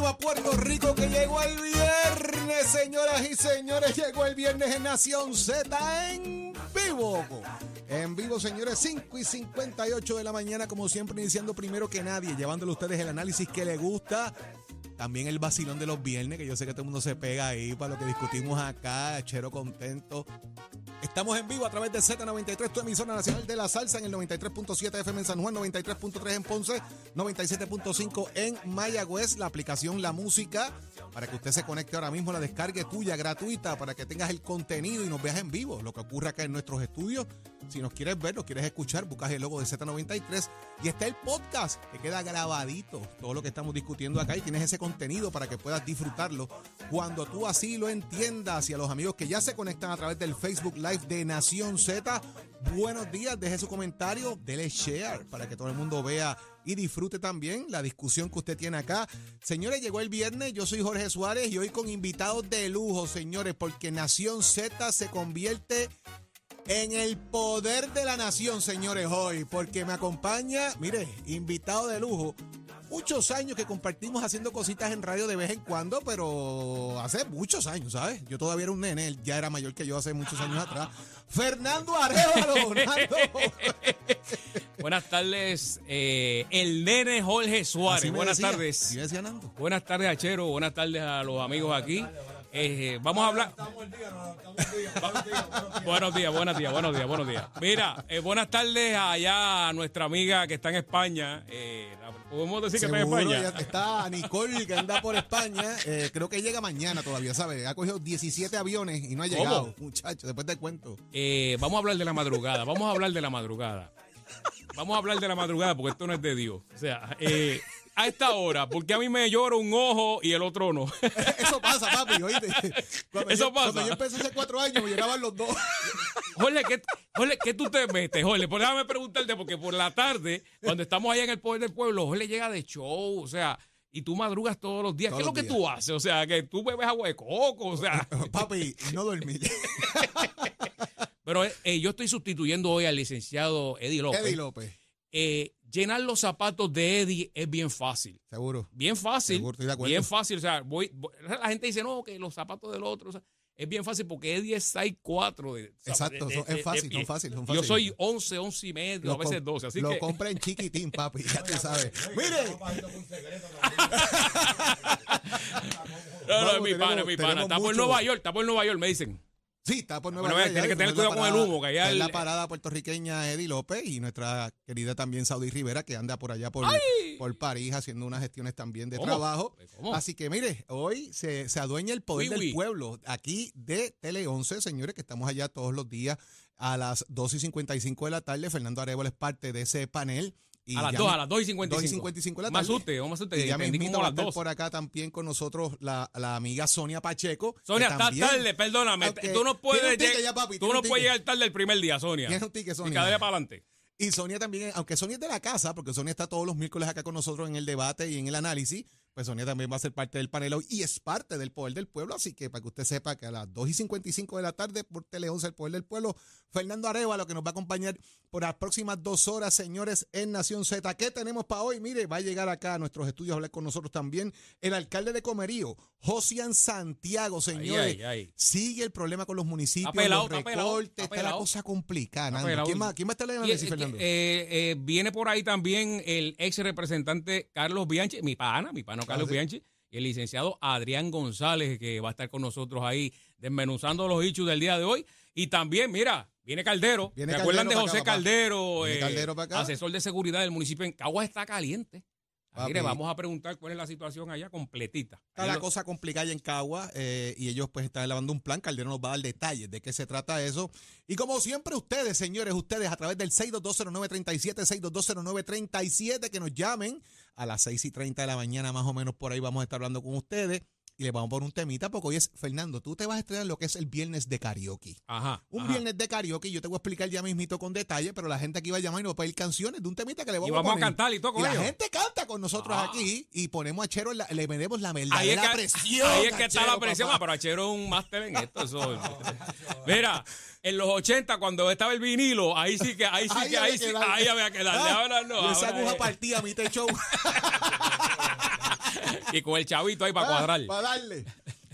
Arriba, Puerto Rico, que llegó el viernes, señoras y señores. Llegó el viernes en Nación Z en vivo. En vivo, señores, 5 y 58 de la mañana, como siempre, iniciando primero que nadie, llevándole a ustedes el análisis que les gusta. También el vacilón de los viernes, que yo sé que todo el mundo se pega ahí para lo que discutimos acá, chero contento. Estamos en vivo a través de Z93, tu emisora nacional de la salsa en el 93.7 FM en San Juan, 93.3 en Ponce, 97.5 en Mayagüez, la aplicación La Música, para que usted se conecte ahora mismo, la descargue tuya gratuita, para que tengas el contenido y nos veas en vivo, lo que ocurre acá en nuestros estudios. Si nos quieres ver, nos quieres escuchar, buscas el logo de Z93 y está el podcast que queda grabadito, todo lo que estamos discutiendo acá y tienes ese contenido para que puedas disfrutarlo cuando tú así lo entiendas y a los amigos que ya se conectan a través del Facebook Live de Nación Z. Buenos días, deje su comentario, dele share para que todo el mundo vea y disfrute también la discusión que usted tiene acá. Señores, llegó el viernes, yo soy Jorge Suárez y hoy con invitados de lujo, señores, porque Nación Z se convierte en el poder de la nación, señores, hoy, porque me acompaña, mire, invitado de lujo. Muchos años que compartimos haciendo cositas en radio de vez en cuando, pero hace muchos años, ¿sabes? Yo todavía era un nene, él ya era mayor que yo hace muchos años atrás. Fernando Arevalo. Buenas tardes, eh, el nene Jorge Suárez. Buenas decía, tardes. Buenas tardes, Achero. Buenas tardes a los amigos aquí. Eh, vamos a hablar. buenos días, buenos días, buenos días, buenos días. Mira, eh, buenas tardes allá a nuestra amiga que está en España. Eh, ¿Podemos decir que está en España? ya está Nicole que anda por España. eh, creo que llega mañana todavía, ¿sabes? Ha cogido 17 aviones y no ha llegado, muchacho. Después te cuento. Eh, vamos a hablar de la madrugada. Vamos a hablar de la madrugada. Vamos a hablar de la madrugada porque esto no es de Dios. O sea, eh, a esta hora, porque a mí me llora un ojo y el otro no. Eso pasa, papi, oíste. Cuando Eso yo, pasa. Cuando yo empecé hace cuatro años, me llegaban los dos. Jorge, ¿qué, Jorge, ¿qué tú te metes, Jorge? Pues déjame preguntarte, porque por la tarde, cuando estamos allá en el Poder del Pueblo, Jorge llega de show, o sea, y tú madrugas todos los días. Todos ¿Qué es lo que días. tú haces? O sea, que tú bebes agua de coco, o sea. Papi, no dormí. Pero eh, yo estoy sustituyendo hoy al licenciado Eddie López. Eddie López, Eh, llenar los zapatos de Eddie es bien fácil. seguro. Bien fácil. Seguro, estoy de acuerdo. Bien fácil. O sea, voy, voy- la gente dice, no, que los zapatos del otro. o sea, es bien fácil porque Eddie es 6'4". De, Exacto, de- son- de- es fácil, son fáciles, son Yo fáciles. soy 11, 11 y medio, a veces com- 12. Así lo que, compra en chiquitín, papi, ya tú sabes. Mire, no, no, es mi pana, es mi pana. por mucho. Nueva York, está por Nueva York, me dicen. Sí, está por Nueva Bueno, York. tiene que tener cuidado con el humo, que allá es el- la parada puertorriqueña Eddie López y nuestra querida también Saudi Rivera, que anda por allá por, por París haciendo unas gestiones también de ¿Cómo? trabajo. ¿Cómo? Así que mire, hoy se, se adueña el poder del pueblo aquí de Tele 11, señores, que estamos allá todos los días a las 2 y 55 de la tarde. Fernando Arevalo es parte de ese panel. Y a las ya 2, mi- a las 2 y 55. 2 y 55 de la Más tarde. usted, vamos a usted. Y ya como va a las estar 2. por acá también con nosotros la, la amiga Sonia Pacheco. Sonia, está también tarde, perdóname. Ok. Tú no puedes, ticket ya, papi, tú no puedes llegar tarde el primer día, Sonia. Tiene un ticket, Y Sonia. cada día para adelante. Y Sonia también, aunque Sonia es de la casa, porque Sonia está todos los miércoles acá con nosotros en el debate y en el análisis, pues Sonia también va a ser parte del panel hoy y es parte del Poder del Pueblo. Así que para que usted sepa que a las 2 y 55 de la tarde por Tele 11, el Poder del Pueblo, Fernando Arevalo, que nos va a acompañar por las próximas dos horas, señores, en Nación Z. ¿Qué tenemos para hoy? Mire, va a llegar acá a nuestros estudios a hablar con nosotros también el alcalde de Comerío, Josian Santiago, señores. ay, ay. Sigue el problema con los municipios, pelado, los está pelado, la cosa complicada. Está. ¿Quién más, ¿Quién más está en el Y, Fernando? eh, eh, viene por ahí también el ex representante Carlos Bianchi, mi pana, mi pana Carlos sí. Bianchi, y el licenciado Adrián González, que va a estar con nosotros ahí desmenuzando los hechos del día de hoy. Y también, mira, viene Caldero. ¿Se acuerdan de José acá. Caldero? Eh, Caldero. Asesor de seguridad del municipio en Caguas está caliente. Mire, vamos a preguntar cuál es la situación allá completita. Está la lo- cosa complicada en Cagua eh, y ellos pues están elaborando un plan. Calderón nos va a dar detalles de qué se trata eso. Y como siempre ustedes, señores, ustedes a través del 6220937, 6220937, que nos llamen a las 6 y 30 de la mañana más o menos por ahí vamos a estar hablando con ustedes y les vamos a poner un temita porque hoy es, Fernando, tú te vas a estrenar lo que es el viernes de karaoke. Ajá. Un ajá. viernes de karaoke, yo te voy a explicar ya mismito con detalle, pero la gente aquí va a llamar y nos va a pedir canciones de un temita que le vamos, Y vamos a poner. cantar y todo con Y la gente canta con nosotros Ah. aquí y ponemos a Chero, la- le metemos la Ahí es, verdadera que, presión. ahí es que está Chero, la presión, papá. ah, pero Achero es un máster en esto. eso- Mira, en los 80, cuando estaba el vinilo, ahí sí que, ahí sí Ahí que, ahí que sí, darle. ahí había que darle. Ah, Ahora no. esa aguja partida a mi techo. y con el chavito ahí para cuadrar. Para darle.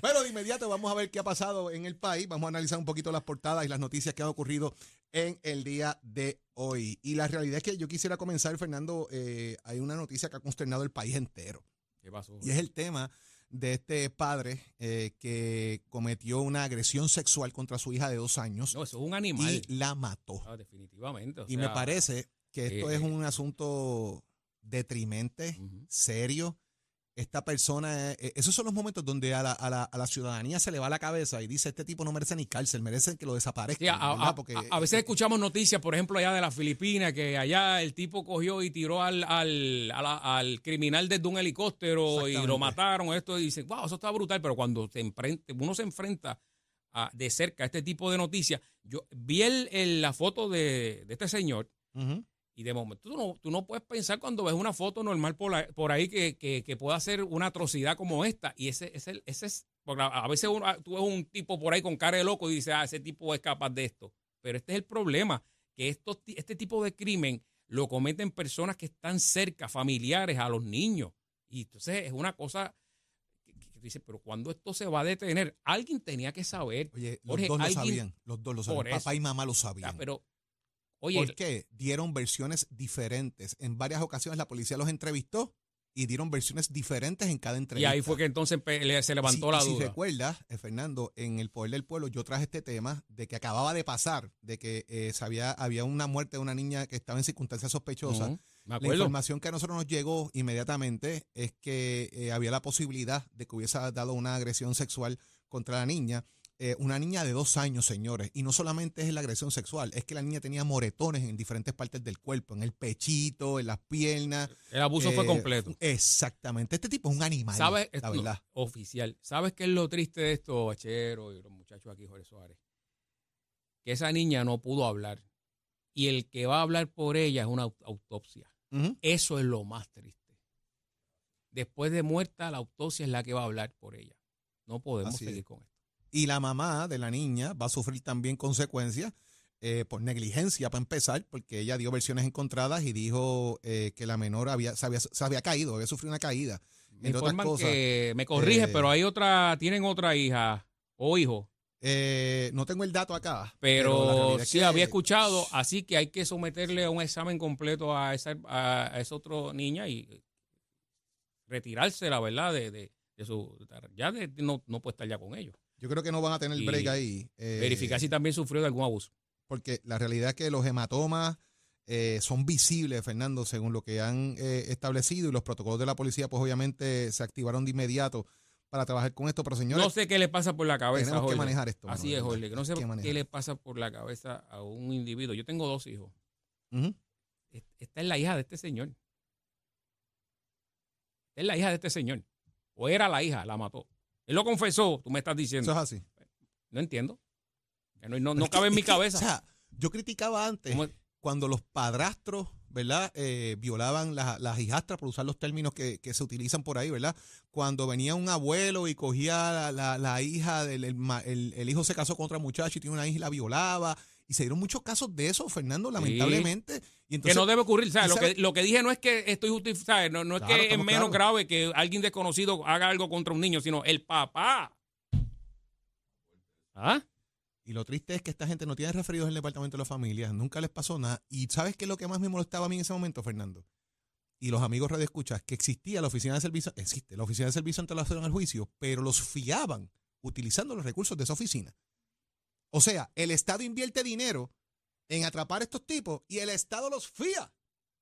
Pero de inmediato vamos a ver qué ha pasado en el país. Vamos a analizar un poquito las portadas y las noticias que han ocurrido en el día de hoy. Y la realidad es que yo quisiera comenzar, Fernando. eh, hay una noticia que ha consternado el país entero. ¿Qué pasó? Y es el tema de este padre eh, que cometió una agresión sexual contra su hija de dos años No, eso es un animal. y la mató. Ah, definitivamente. o Y me parece que esto eh, es un asunto detrimente, serio. Esta persona, eh, esos son los momentos donde a la, a, la, a la ciudadanía se le va la cabeza y dice, este tipo no merece ni cárcel, merece que lo desaparezca. Sí, a. Porque, a- a veces escuchamos noticias, por ejemplo, allá de las Filipinas, que allá el tipo cogió y tiró al, al, la- al criminal desde un helicóptero y lo mataron. Esto y dicen, wow, eso está brutal, pero cuando se enfrenta, uno se enfrenta de cerca a este tipo de noticias, yo vi el, el- la foto de, de este señor Ujú. Y de momento tú no, tú no puedes pensar cuando ves una foto normal por, la- por ahí que, que, que pueda ser una atrocidad como esta. Y ese, ese, ese es, porque a, veces uno- tú ves un tipo por ahí con cara de loco y dices, ah, ese tipo es capaz de esto. Pero este es el problema, que estos, este tipo de crimen lo cometen personas que están cerca, familiares a los niños. Y entonces es una cosa que, dices, pero cuando esto se va a detener, alguien tenía que saber. Oye, los Jorge, dos lo alguien- sabían, los dos lo sabían, eso. papá y mamá lo o sea, sabían. pero, oye, ¿Por qué? Dieron versiones diferentes. En varias ocasiones la policía los entrevistó y dieron versiones diferentes en cada y entrevista. ahí fue que entonces le- se levantó Si- la y Si duda. recuerdas, eh, Fernando, en el Poder del Pueblo yo traje este tema de que acababa de pasar, de que eh, se había, una muerte de una niña que estaba en circunstancias sospechosas. La información que a nosotros nos llegó inmediatamente es que eh, había la posibilidad de que hubiese dado una agresión sexual contra la niña. Eh, una niña de dos años, señores. Y no solamente es la agresión sexual, es que la niña tenía moretones en diferentes partes del cuerpo, en el pechito, en las piernas. El abuso fue Eh, completo. Exactamente. Este tipo es un animal. ¿Sabes? La verdad. oficial. ¿Sabes qué es lo triste de esto, Bachero y los muchachos aquí, Jorge Suárez? Que esa niña no pudo hablar. Y el que va a hablar por ella es una aut- autopsia. Eso es lo más triste. Después de muerta, la autopsia es la que va a hablar por ella. No podemos Así seguir es. con esto. Y la mamá de la niña va a sufrir también consecuencias eh, por negligencia, para empezar, porque ella dio versiones encontradas y dijo eh, que la menor había, se, había, se había caído, había sufrido una caída. Me otras cosas. que, me corrige, eh, pero hay otra, tienen otra hija o hijo. Eh, no tengo el dato acá. Pero, es sí que- había escuchado, así que hay que someterle a un examen completo a esa, a, a esa otra niña y retirarse, la verdad, de, de, de su. Ya de- no, no puede estar ya con ellos. Yo creo que no van a tener Y break ahí. eh, Verificar si también sufrió de algún abuso. Porque la realidad es que los hematomas eh, son visibles, Fernando, según lo que han eh, establecido y los protocolos de la policía, pues obviamente se activaron de inmediato para trabajar con esto. Pero señores, no sé qué le pasa por la cabeza. tenemos que Jorge. manejar esto. Así es, Jorge. que No sé qué le pasa por la cabeza a un individuo. Yo tengo dos hijos. Es- Esta es la hija de este señor. Esta es la hija de este señor. O era la hija, la mató. Él lo confesó, tú me estás diciendo. Eso es así. No entiendo. No, cabe en mi cabeza. O sea, yo criticaba antes ¿Cómo- cuando los padrastros, ¿verdad? Eh, violaban la- las hijastras, por usar los términos que, que se utilizan por ahí, ¿verdad? Cuando venía un abuelo y cogía la, la- la hija, del, el- el hijo se casó con otra muchacha y tiene una hija y la violaba. Y se dieron muchos casos de eso, Fernando, lamentablemente. Y que entonces, no debe ocurrir. ¿sabes? ¿y Lo, que, lo que dije no es que estoy justificando, no, no es que es menos grave que alguien desconocido haga algo contra un niño, sino el papá. ¿Ah? Y lo triste es que esta gente no tiene referidos en el departamento de la familia, nunca les pasó nada. Y ¿sabes qué es lo que más me molestaba a mí en ese momento, Fernando? y los amigos Radio Escuchas que existía la oficina de servicio, existe la oficina de servicio ante la al juicio, pero los fiaban utilizando los recursos de esa oficina. O sea, el Estado invierte dinero en atrapar a estos tipos y el Estado los fía.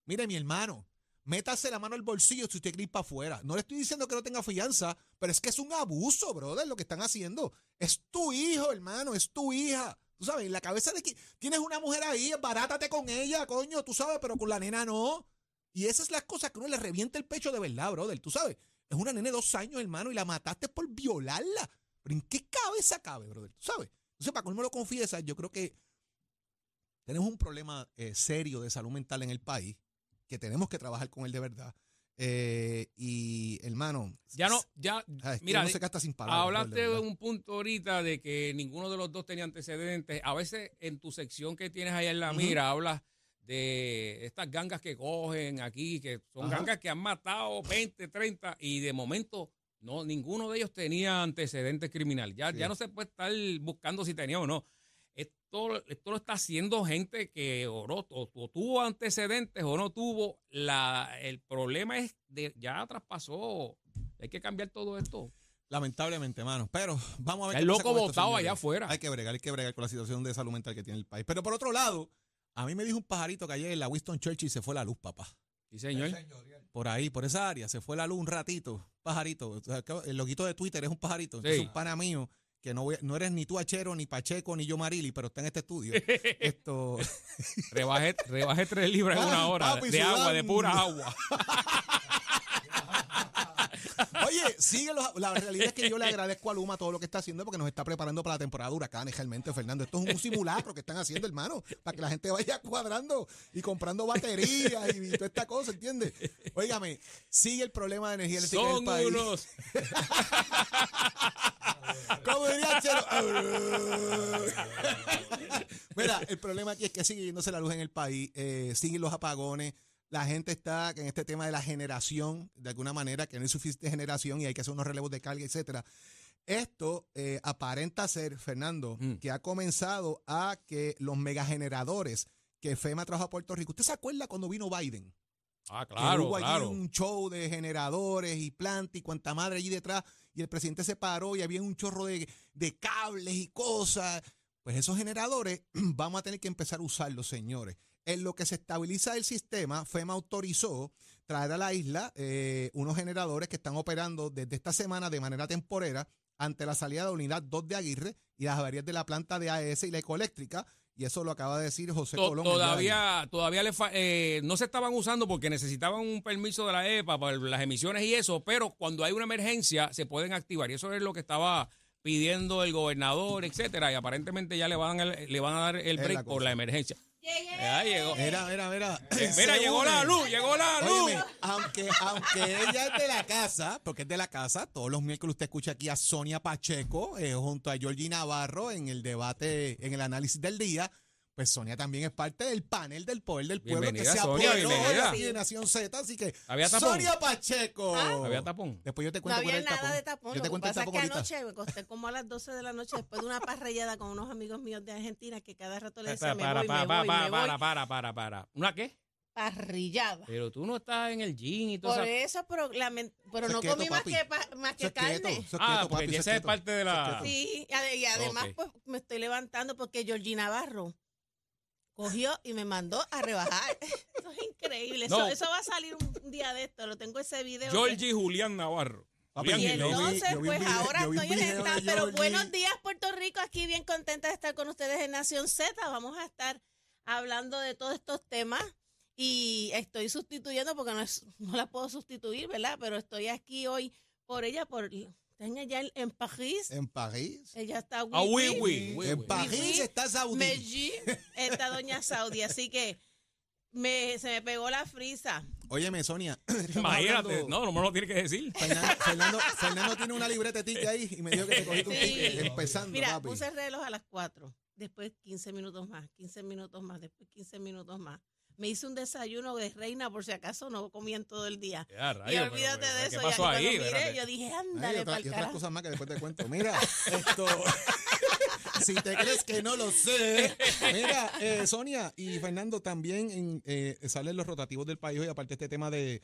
Mire, mi hermano, métase la mano al bolsillo si usted quiere ir para afuera. No le estoy diciendo que no tenga fianza, pero es que es un abuso, brother, lo que están haciendo. Es tu hijo, hermano, es tu hija. Tú sabes, en la cabeza de que tienes una mujer ahí, barátate con ella, coño, tú sabes, pero con la nena no. Y esas son las cosas que uno le revienta el pecho de verdad, brother, tú sabes. Es una nena de dos años, hermano, y la mataste por violarla. ¿Pero en qué cabeza cabe, brother? ¿Tú sabes? Entonces, para me lo confiesa, yo creo que tenemos un problema eh, serio de salud mental en el país, que tenemos que trabajar con él de verdad. Eh, y, hermano, Ya no, ya, mira, se gasta sin palabras. hablaste de un punto ahorita de que ninguno de los dos tenía antecedentes. A veces en tu sección que tienes ahí en la mira hablas de estas gangas que cogen aquí, que son Ajá. gangas que han matado 20, 30 y de momento no ninguno de ellos tenía antecedentes criminales. Ya, Sí. ya no se puede estar buscando si tenía o no. Esto, esto lo está haciendo gente que o, no- o- o tuvo antecedentes o no tuvo. La, el problema es de ya traspasó. Hay que cambiar todo esto. Lamentablemente, hermano. Pero vamos a ver El qué pasa loco señores. allá afuera. Hay que bregar, hay que bregar con la situación de salud mental que tiene el país. Pero por otro lado, a mí me dijo un pajarito que ayer en la Winston Churchill se fue la luz, papá. Sí, señor. Por ahí, por esa área, se fue la luz un ratito. Pajarito. O sea, que El loguito de Twitter es un pajarito. Sí. un pana mío, que no, voy- no eres ni tú Achero, ni Pacheco, ni yo Marili, pero está en este estudio. Esto. Rebajé, rebajé tres libras en una Ah, hora papi, de agua, de pura agua. Oye, sigue los- la realidad es que yo le agradezco a Luma todo lo que está haciendo porque nos está preparando para la temporada de huracanes, realmente, Fernando. Esto es un simulacro que están haciendo, hermano, para que la gente vaya cuadrando y comprando baterías y, toda esta cosa, ¿entiendes? Óigame, sigue el problema de energía eléctrica en el Son país. unos. Como diría. Mira, el problema aquí es que sigue yéndose la luz en el país, eh, siguen los apagones. La gente está en este tema de la generación, de alguna manera, que no hay suficiente generación y hay que hacer unos relevos de carga, etcétera. Esto eh, aparenta ser, Fernando, Mm. que ha comenzado a que los megageneradores que FEMA trajo a Puerto Rico. ¿Usted se acuerda cuando vino Biden? Ah, claro, hubo allí claro. un show de generadores y plantas y cuanta madre allí detrás y el presidente se paró y había un chorro de, de cables y cosas. Pues esos generadores vamos a tener que empezar a usarlos, señores. En lo que se estabiliza el sistema, FEMA autorizó traer a la isla eh, unos generadores que están operando desde esta semana de manera temporera ante la salida de la unidad 2 de Aguirre y las averías de la planta de AES y la ecoeléctrica. Y eso lo acaba de decir José To- Colón. Todavía, todavía le fa- eh, no se estaban usando porque necesitaban un permiso de la EPA para las emisiones y eso, pero cuando hay una emergencia se pueden activar. Y eso es lo que estaba pidiendo el gobernador, etcétera. Y aparentemente ya le van a, le van a dar el la break por la emergencia. Ya llegó. Mira, mira, mira. Mira, llegó la luz, llegó la luz. Óyeme, aunque, aunque ella es de la casa, porque es de la casa, todos los miércoles usted escucha aquí a Sonia Pacheco eh, junto a Georgie Navarro en el debate, en el análisis del día. Pues Sonia también es parte del panel del poder del pueblo Bienvenida, que se Sonia, apoderó bienvenida. de Nación Z. Así que, ¿Había tapón? Sonia Pacheco. Había tapón. Después yo te No cuento cuál había el nada tapón. de tapón. Yo Lo te que cuento el pasa es tapón que ahorita. anoche me acosté como a las 12 de la noche después de una parrillada con unos amigos míos de Argentina que cada rato le Para, decían, me para, voy, para, me para, voy, para, me para, voy. para, para, para. ¿Una qué? Parrillada. Pero tú no estás en el gym y todo Por eso. eso, pero, pero Eso no quieto, comí más que, pa- más que Eso quieto, carne. eso Ah, quieto, porque papi, eso esa es parte de Eso Ah. la... Sí, y ade- y además pues me estoy levantando porque Georgie Navarro cogió y me mandó a rebajar. Eso es increíble. No. Eso, eso va a salir un, día de esto. Lo tengo ese video. Georgie Julián Navarro. Papi, Y yo vi- Jiménez. entonces, yo vi un pues video- ahora estoy en esta. Pero Georgie. buenos días, Puerto Rico. Aquí bien contenta de estar con ustedes en Nación Z. Vamos a estar hablando de todos estos temas. Y estoy sustituyendo porque no, es, no la puedo sustituir, ¿verdad? Pero estoy aquí hoy por ella, por. Está allá en, en París. En París. Ella está Ah, oui, oui, oui, oui, En oui. París está Saudí. Meji, esta doña Saudi. Así que me, se me pegó la frisa. Óyeme, Sonia. Imagínate, hablando- no, no me lo tiene que decir. Fernando, Fernando, Fernando tiene una libreta de ticket ahí y me dijo que te cogiste un Sí. ticket empezando, Mira, papi. puse el reloj a las 4. Después 15 minutos más, 15 minutos más, después 15 minutos más. Me hice un desayuno de reina por si acaso no comí en todo el día. Ya, y pero, olvídate pero, de ¿Qué eso. pasó ya, y ahí? miré, Espérate. yo dije, ándale para y otras cosas más que después te cuento. Mira, esto. si te crees que no lo sé. Mira, eh, Sonia y Fernando también en, eh, salen los rotativos del país y aparte este tema de,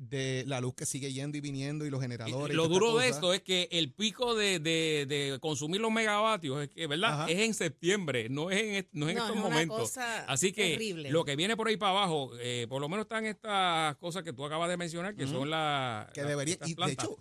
de la luz que sigue yendo y viniendo y los generadores. y Lo duro de esto es que el pico de, de- de consumir los megavatios, es que, ¿verdad? Ajá. Es en septiembre, no es en, est- no es en No, estos es una momentos. cosa Así que terrible. lo que viene por ahí para abajo, eh, por lo menos están estas cosas que tú acabas de mencionar, que son las que las- debería estas y de hecho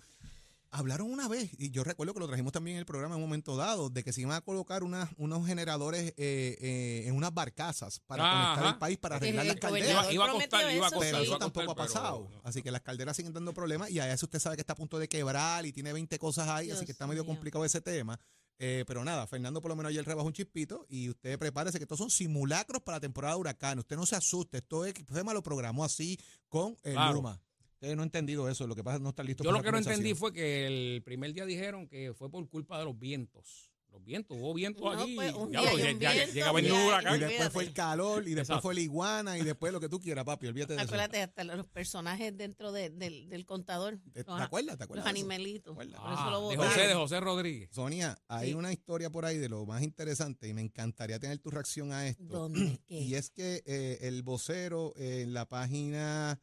hablaron una vez y yo recuerdo que lo trajimos también en el programa en un momento dado de que se iban a colocar unas, unos generadores eh, eh, en unas barcazas para Ah, conectar ajá. el país para arreglar el las calderas Iba a costar, iba a costar, pero sí. eso tampoco ha pasado. pero- Así que las calderas siguen dando problemas y a eso usted sabe que está a punto de quebrar y tiene 20 cosas ahí, así que está medio mío. complicado ese tema. Eh, pero nada, Fernando por lo menos ayer rebajó un chispito y usted prepárese que estos son simulacros para la temporada de huracán. Usted no se asuste, esto es, FEMA lo programó así con el Claro. Luma. Usted no ha entendido eso, lo que pasa es que no está listo Yo para lo que no entendí fue que el primer día dijeron que fue por culpa de los vientos. Los vientos, hubo vientos No, aquí. pues, día hay ya- ya- viento, llega a venir un un día hay huracán. Y después fue el calor, y después Exacto. fue la iguana, y después lo que tú quieras, papi, olvídate de eso. Acuérdate, hasta los personajes dentro de- del, del contador. ¿Te, te los- acuerdas? ¿Te Los acuerdas? eso? animalitos. Acuerdas? eso lo Ah, de. José, de José Rodríguez. Sonia, hay Sí. una historia por ahí de lo más interesante y me encantaría tener tu reacción a esto. ¿Dónde? ¿Qué? Y es que eh, el vocero eh, en la página,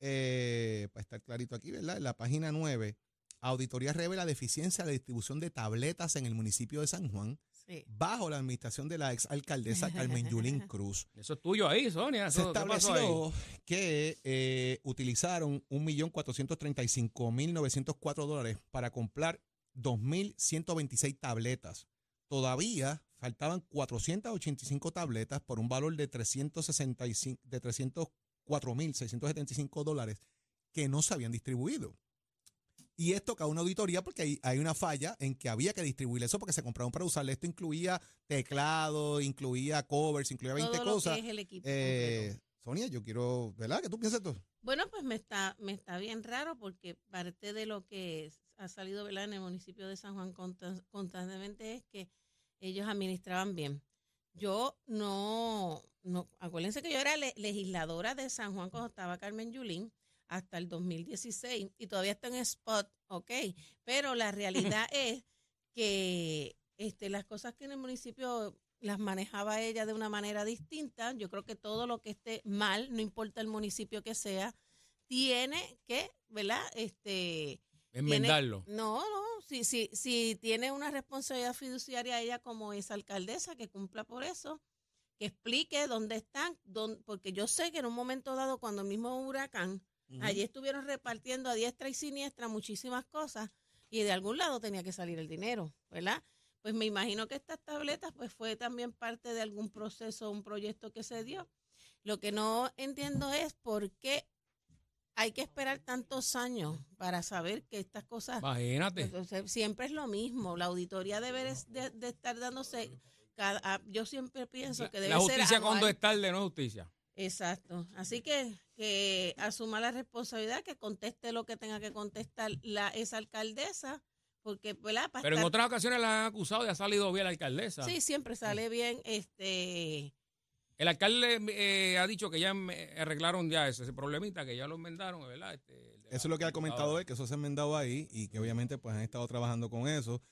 eh, para estar clarito aquí, ¿verdad? En la página 9, auditoría revela deficiencia de distribución de tabletas en el municipio de San Juan Sí. bajo la administración de la ex alcaldesa Carmen Yulín Cruz. Eso es tuyo ahí, Sonia. Se ¿qué pasó ahí? estableció que eh, utilizaron 1.435.904 dólares para comprar 2.126 tabletas. Todavía faltaban 485 tabletas por un valor de 365 de 304.675 dólares que no se habían distribuido. Y esto cae una auditoría porque hay, hay una falla en que había que distribuir eso porque se compraron para usarle. Esto incluía teclado, incluía covers, incluía 20 Todo lo cosas. que es el equipo Eh. Sonia, yo quiero, ¿verdad? ¿Qué tú piensas tú? Bueno, pues me está, me está bien raro porque parte de lo que ha salido ¿verdad? en el municipio de San Juan constan- constantemente es que ellos administraban bien. Yo no, no acuérdense que yo era le- legisladora de San Juan cuando estaba Carmen Yulín hasta el 2016 y todavía está en spot, ok, pero la realidad es que este, las cosas que en el municipio las manejaba ella de una manera distinta. Yo creo que todo lo que esté mal, no importa el municipio que sea, tiene que, ¿verdad? Este, Enmendarlo. no, no, si, si, si tiene una responsabilidad fiduciaria ella como es alcaldesa, que cumpla por eso, que explique dónde están, dónde- porque yo sé que en un momento dado, cuando mismo huracán, allí estuvieron repartiendo a diestra y siniestra muchísimas cosas y de algún lado tenía que salir el dinero, ¿verdad? Pues me imagino que estas tabletas pues fue también parte de algún proceso, un proyecto que se dio. Lo que no entiendo es por qué hay que esperar tantos años para saber que estas cosas Imagínate. entonces, siempre es lo mismo. La auditoría debe de, de estar dándose. Cada, a- yo siempre pienso que debe La ser. justicia cuando anual. es tarde no es justicia. Exacto. Así que que asuma la responsabilidad, que conteste lo que tenga que contestar la esa alcaldesa, porque ¿verdad? Para Pero en otras ocasiones la han acusado y ha salido bien la alcaldesa. sí siempre sale bien. Este, El alcalde eh, ha dicho que ya arreglaron ya ese, ese problemita, que ya lo enmendaron, ¿verdad? Este, Eso es lo que ha comentado él, que eso se ha enmendado ahí y que obviamente pues han estado trabajando con eso.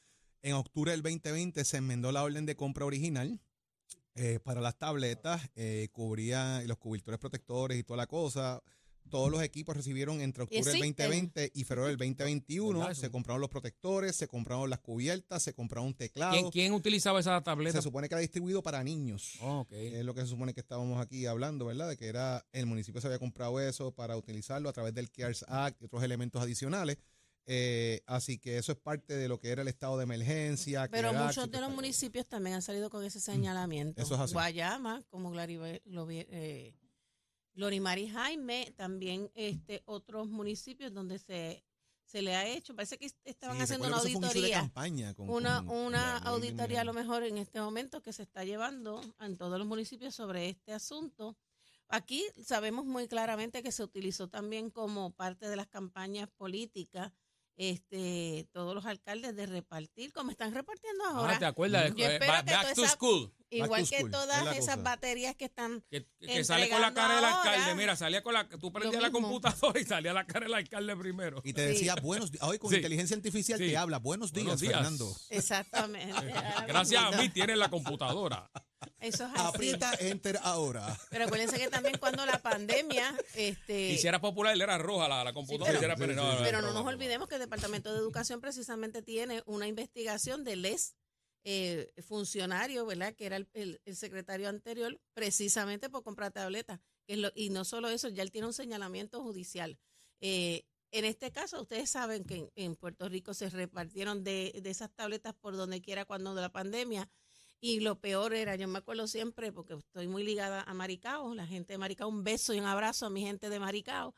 En octubre del 2020 se enmendó la orden de compra original eh, para las tabletas, eh, cubría los cubiertores protectores y toda la cosa. Todos los equipos recibieron entre octubre del Existen. 2020 y febrero del 2021. ¿Verdad? Se compraron los protectores, se compraron las cubiertas, se compraron un teclado. ¿Quién, quién utilizaba esa tableta? Se supone que era distribuido para niños. Oh, ok. Es lo que se supone que estábamos aquí hablando, ¿verdad? De que era el municipio se había comprado eso para utilizarlo a través del CARES Act y otros elementos adicionales. Eh, así que eso es parte de lo que era el estado de emergencia. pero muchos de los municipios también han salido con ese señalamiento. Eso es así. Guayama, como Glaribe- lo vi- eh, Lorimar y Jaime, también este otros municipios donde se, se le ha hecho, parece que estaban Sí, haciendo una auditoría. campaña con- una, con- una auditoría a lo mejor en este momento que se está llevando en todos los municipios sobre este asunto. Aquí sabemos muy claramente que se utilizó también como parte de las campañas políticas este, todos los alcaldes de repartir, como están repartiendo ahora. Ah, ¿te acuerdas? Yo Eh, espero ba- que Back toda to esa- school. Igual que school, todas esas baterías que están Que, que sale con la cara del ahora. alcalde. Mira, salía con la. Tú prendías la computadora y salía la cara del alcalde primero. Y te Sí. decía buenos días. Hoy con Sí. inteligencia artificial Sí. te habla. Buenos días, Buenos días. Fernando. Exactamente. Gracias a mí tienes la computadora. Eso es así. Aprieta enter ahora. Pero acuérdense que también cuando la pandemia, este, Y si era popular, era roja la, la computadora. pero- y era Sí, no, pero no roja, nos olvidemos que el Departamento de Educación precisamente tiene una investigación del ex eh, funcionario, ¿verdad? Que era el, el- secretario anterior, precisamente por comprar tabletas. Que lo- y no solo eso, ya él tiene un señalamiento judicial. Eh, en este caso, ustedes saben que en, en Puerto Rico se repartieron de, de esas tabletas por donde quiera cuando de la pandemia. Y lo peor era, yo me acuerdo siempre, porque estoy muy ligada a Maricao, la gente de Maricao, un beso y un abrazo a mi gente de Maricao.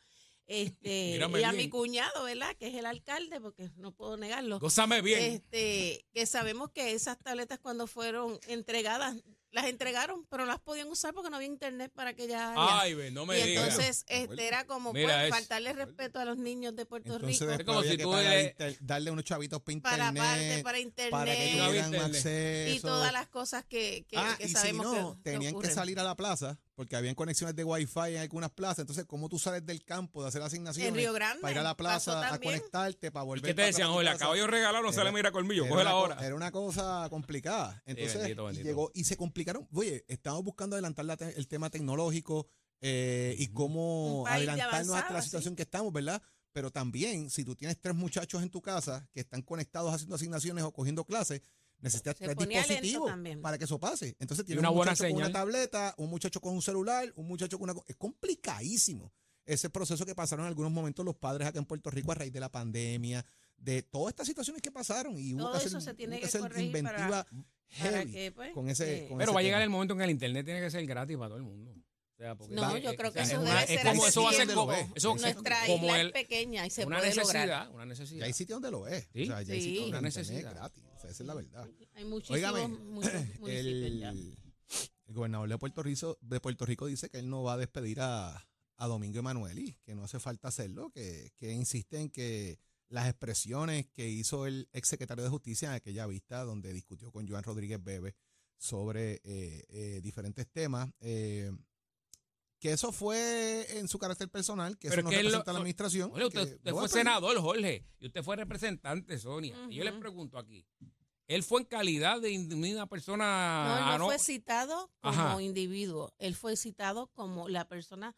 Este, Mírame y a bien. mi cuñado, ¿verdad? Que es el alcalde, porque no puedo negarlo. Gózame bien. Este, que sabemos que esas tabletas cuando fueron entregadas, las entregaron, pero no las podían usar porque no había internet para que ya Ay, ve, no me y digas. entonces este era como Mira pues, faltarle respeto a los niños de Puerto Entonces Rico después como había si que tú pagar le- inter- darle unos chavitos para para internet. parte, para internet para que tuvieran internet. acceso. y todas las cosas que, que, ah, que y si sabemos no, que- que, tenían que ocurren. salir a la plaza porque habían conexiones de Wi-Fi en algunas plazas. Entonces, ¿cómo tú sales del campo de hacer asignaciones En Río Grande para ir a la plaza a conectarte, para ¿Y volver qué te decían? casa? caballo regalado no sale mira colmillo, Era coge la hora. Era una cosa complicada. Entonces, bendito, y bendito. llegó y se complicaron. Oye, estamos buscando adelantar la te- el tema tecnológico eh, y cómo adelantarnos hasta la situación que estamos, ¿verdad? Pero también, si tú tienes tres muchachos en tu casa que están conectados haciendo asignaciones o cogiendo clases, necesitas tres dispositivos para que eso pase. Entonces, tienes una un buena con una tableta, un muchacho con un celular, un muchacho con una... Es complicadísimo ese proceso que pasaron en algunos momentos los padres acá en Puerto Rico a raíz de la pandemia, de todas estas situaciones que pasaron y hubo Todo que hacer, eso se tiene que ser corregir para- inventiva para heavy que, pues, con ese, eh, con Pero ese va a llegar el momento en que el internet tiene que ser gratis para todo el mundo. O sea, porque No, es- yo creo que es eso una- debe ser como eso va a ser como, eso nuestra como isla el- es pequeña y se una puede lograr. necesidad, una Y necesidad. hay sitios donde lo es. Sí. O sea, ya hay Sí. sitios donde Una necesidad. gratis. O sea, esa es la verdad. Hay muchísimos muchos ya. el, el gobernador de Puerto, Rico, de Puerto Rico dice que él no va a despedir a, a Domingo Emanueli, que no hace falta hacerlo, que, que insiste en que las expresiones que hizo el exsecretario de Justicia en aquella vista donde discutió con Joan Rodríguez Bebe sobre eh, eh, diferentes temas, eh, que eso fue en su carácter personal, que Pero eso no es que él lo- representa a la administración. Oye, usted, que fue senador, Jorge, y usted fue representante, Sonia. Y yo les pregunto aquí, ¿él fue en calidad de una persona... No, él no fue citado como Ajá. individuo, él fue citado como la persona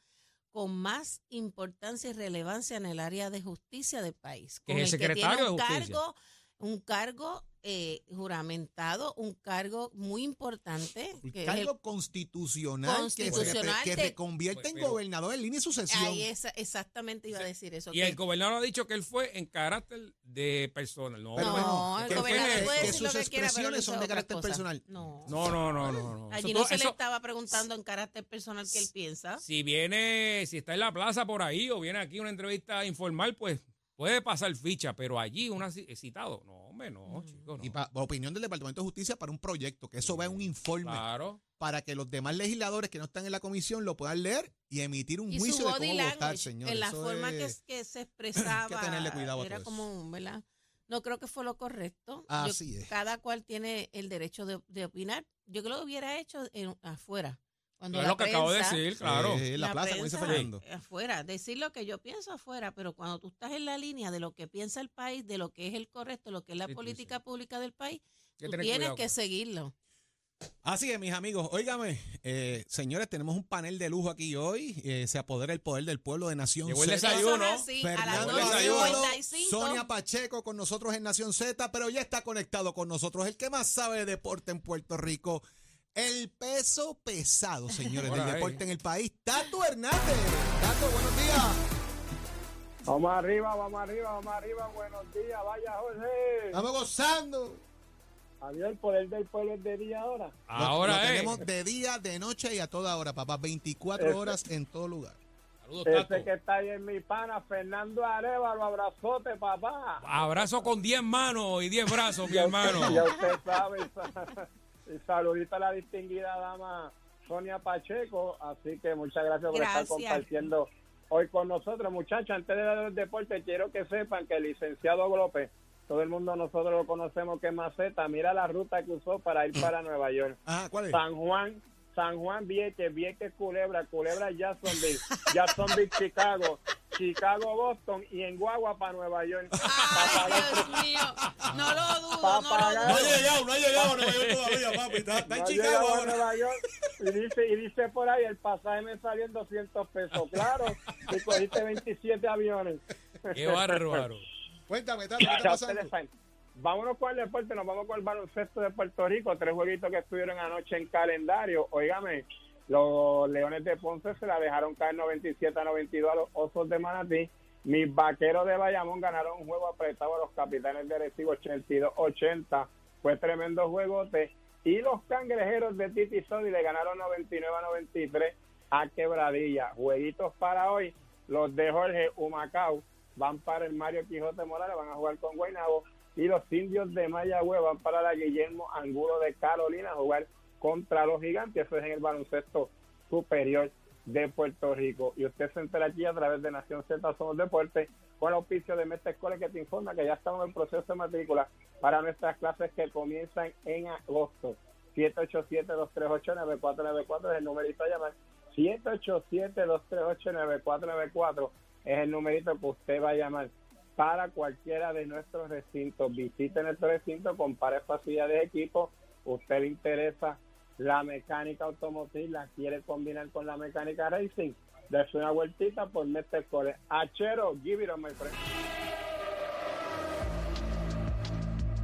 con más importancia y relevancia en el área de justicia del país. Que con es el que tiene secretario un de Justicia. Cargo, un cargo eh, juramentado, un cargo muy importante. Un que es el- cargo constitucional, Constitucional que, se reconvierte en Pero- gobernador en línea de sucesión. ahí esa- exactamente iba a decir eso. Y que- el gobernador ha dicho que él fue en carácter de persona. No, Pero no, bueno, el que- gobernador puede que decir lo sus que quiera, pero son de carácter cosa. personal. No. no, no, no. no, no. Allí Eso no se le estaba preguntando en carácter personal que él piensa. Si viene, si está en la plaza por ahí o viene aquí una entrevista informal, pues puede pasar ficha, pero allí una ci- citado. No, hombre, no, chicos. No. Y pa- opinión del Departamento de Justicia para un proyecto, que eso va en un informe Claro. para que los demás legisladores que no están en la comisión lo puedan leer y emitir un y juicio su de cómo votar, señores. en la Eso forma que, es- que se expresaba tenerle cuidado a era todo como ¿verdad? no creo que fue lo correcto Yo- Así es. cada cual tiene el derecho de, de opinar yo creo que lo hubiera hecho en- afuera cuando Es la lo que acabo de decir, claro. Eh, en la, plaza, como dice prensa, Fernando. Afuera, decir lo que yo pienso afuera, pero cuando tú estás en la línea de lo que piensa el país, de lo que es el correcto, lo que es la Sí, sí, política pública del país, tú tienes cuidado que con seguirlo. Así es, mis amigos. Óigame, eh, señores, tenemos un panel de lujo aquí hoy. Eh, se apodera el poder del pueblo de Nación Llegó el Z. desayuno. Eso es así, a las Fernando Desayuno. Arevalo, 12.55. Sonia Pacheco con nosotros en Nación Z, pero ya está conectado con nosotros el que más sabe de deporte en Puerto Rico, el peso pesado, señores, del ahí. deporte en el país, Tato Hernández. Tato, buenos días. Vamos arriba, vamos arriba, vamos arriba. Buenos días, vaya Jorge. Estamos gozando. Adiós, el poder del pueblo es de día ahora. Ahora lo es. tenemos de día, de noche y a toda hora, papá. 24 Ese- horas en todo lugar. Saludos, Ese Tato. que está ahí en mi pana, Fernando Arevalo, abrazote, papá. Abrazo con 10 manos y 10 brazos, mi hermano. Ya usted sabe. Y sa- Y saludito a la distinguida dama Sonia Pacheco. Así que muchas gracias por Gracias. estar compartiendo hoy con nosotros. Muchachos, antes de dar el deporte, quiero que sepan que el licenciado López, todo el mundo nosotros lo conocemos que es Maceta, mira la ruta que usó para ir para Nueva York. Ajá, ¿cuál es? San Juan, San Juan, Vieques, Vieques, Culebra, Culebra, Jacksonville, Jacksonville, Chicago, Chicago, Boston y en Guagua para Nueva York. Ay, Dios mío. No lo dudo, Pa' no No ha llegado, no ha llegado a Nueva York todavía, papi. Está, está en No Chicago ahora. Nueva York y dice, y dice por ahí, el pasaje me salió en 200 pesos. Claro, y cogiste 27 aviones. Qué bárbaro. Cuéntame, ¿qué está pasando? Vámonos con el deporte, nos vamos con el baloncesto de Puerto Rico. Tres jueguitos que estuvieron anoche en calendario. Óigame, los Leones de Ponce se la dejaron caer 97 a 92 a los Osos de Manatí. Mis vaqueros de Bayamón ganaron un juego apretado a los capitanes de Recibo 82-80. Fue tremendo juegote. Y los cangrejeros de Titi Sodi le ganaron 99 a 93 a Quebradilla. Jueguitos para hoy. Los de Jorge Humacao van para el Mario Quijote Morales, van a jugar con Guaynabo. Y los indios de Mayagüez van para la Guillermo Angulo de Carolina a jugar contra los gigantes. Eso es en el baloncesto superior de Puerto Rico. Y usted se entera aquí a través de Nación Z Somos Deportes con el auspicio de Mestre Escuela que te informa que ya estamos en proceso de matrícula para nuestras clases que comienzan en agosto. 787-238-9494 es el numerito a llamar. 787-238-9494 es el numerito que usted va a llamar para cualquiera de nuestros recintos. Visite nuestro recinto, compare facilidades de equipo. Usted le interesa la mecánica automotriz, la quiere combinar con la mecánica racing. Dese una vueltita por Mestre Core. Achero, give it on my friend.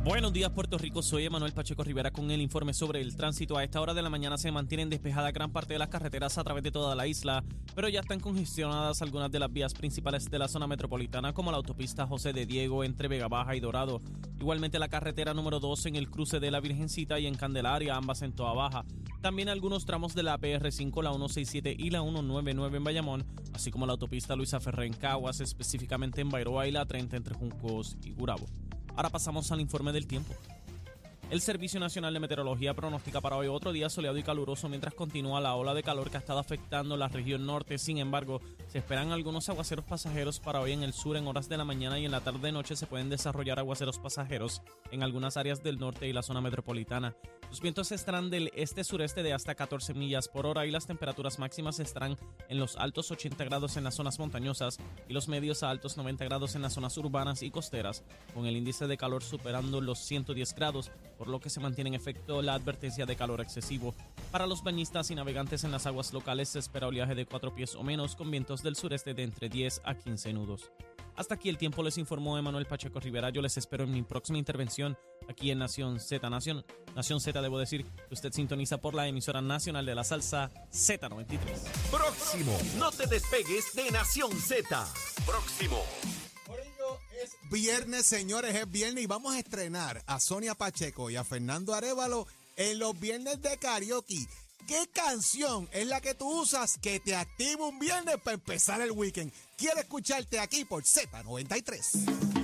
Buenos días Puerto Rico, soy Emanuel Pacheco Rivera con el informe sobre el tránsito. A esta hora de la mañana se mantienen despejadas gran parte de las carreteras a través de toda la isla, pero ya están congestionadas algunas de las vías principales de la zona metropolitana como la autopista José de Diego entre Vega Baja y Dorado. Igualmente la carretera número 2 en el cruce de la Virgencita y en Candelaria, ambas en Toa Baja. También algunos tramos de la PR5, la 167 y la 199 en Bayamón, así como la autopista Luisa Ferré en Caguas, específicamente en Bairoa y la 30 entre Juncos y Gurabo. Ahora pasamos al informe del tiempo. El Servicio Nacional de Meteorología pronostica para hoy otro día soleado y caluroso mientras continúa la ola de calor que ha estado afectando la región norte. Sin embargo, se esperan algunos aguaceros pasajeros para hoy en el sur en horas de la mañana y en la tarde-noche se pueden desarrollar aguaceros pasajeros en algunas áreas del norte y la zona metropolitana. Los vientos estarán del este-sureste de hasta 14 millas por hora y las temperaturas máximas estarán en los altos 80 grados en las zonas montañosas y los medios a altos 90 grados en las zonas urbanas y costeras, con el índice de calor superando los 110 grados, por lo que se mantiene en efecto la advertencia de calor excesivo. Para los bañistas y navegantes en las aguas locales se espera oleaje de 4 pies o menos con vientos del sureste de entre 10 a 15 nudos. Hasta aquí el tiempo les informó Emanuel Pacheco Rivera. Yo les espero en mi próxima intervención aquí en Nación Z Nación. Nación Z, debo decir que usted sintoniza por la emisora nacional de la salsa Z93. Próximo. No te despegues de Nación Z. Próximo. Corillo, es viernes, señores, es viernes y vamos a estrenar a Sonia Pacheco y a Fernando Arevalo en los viernes de karaoke. ¿Qué canción es la que tú usas que te activa un viernes para empezar el weekend? Quiero escucharte aquí por Z93.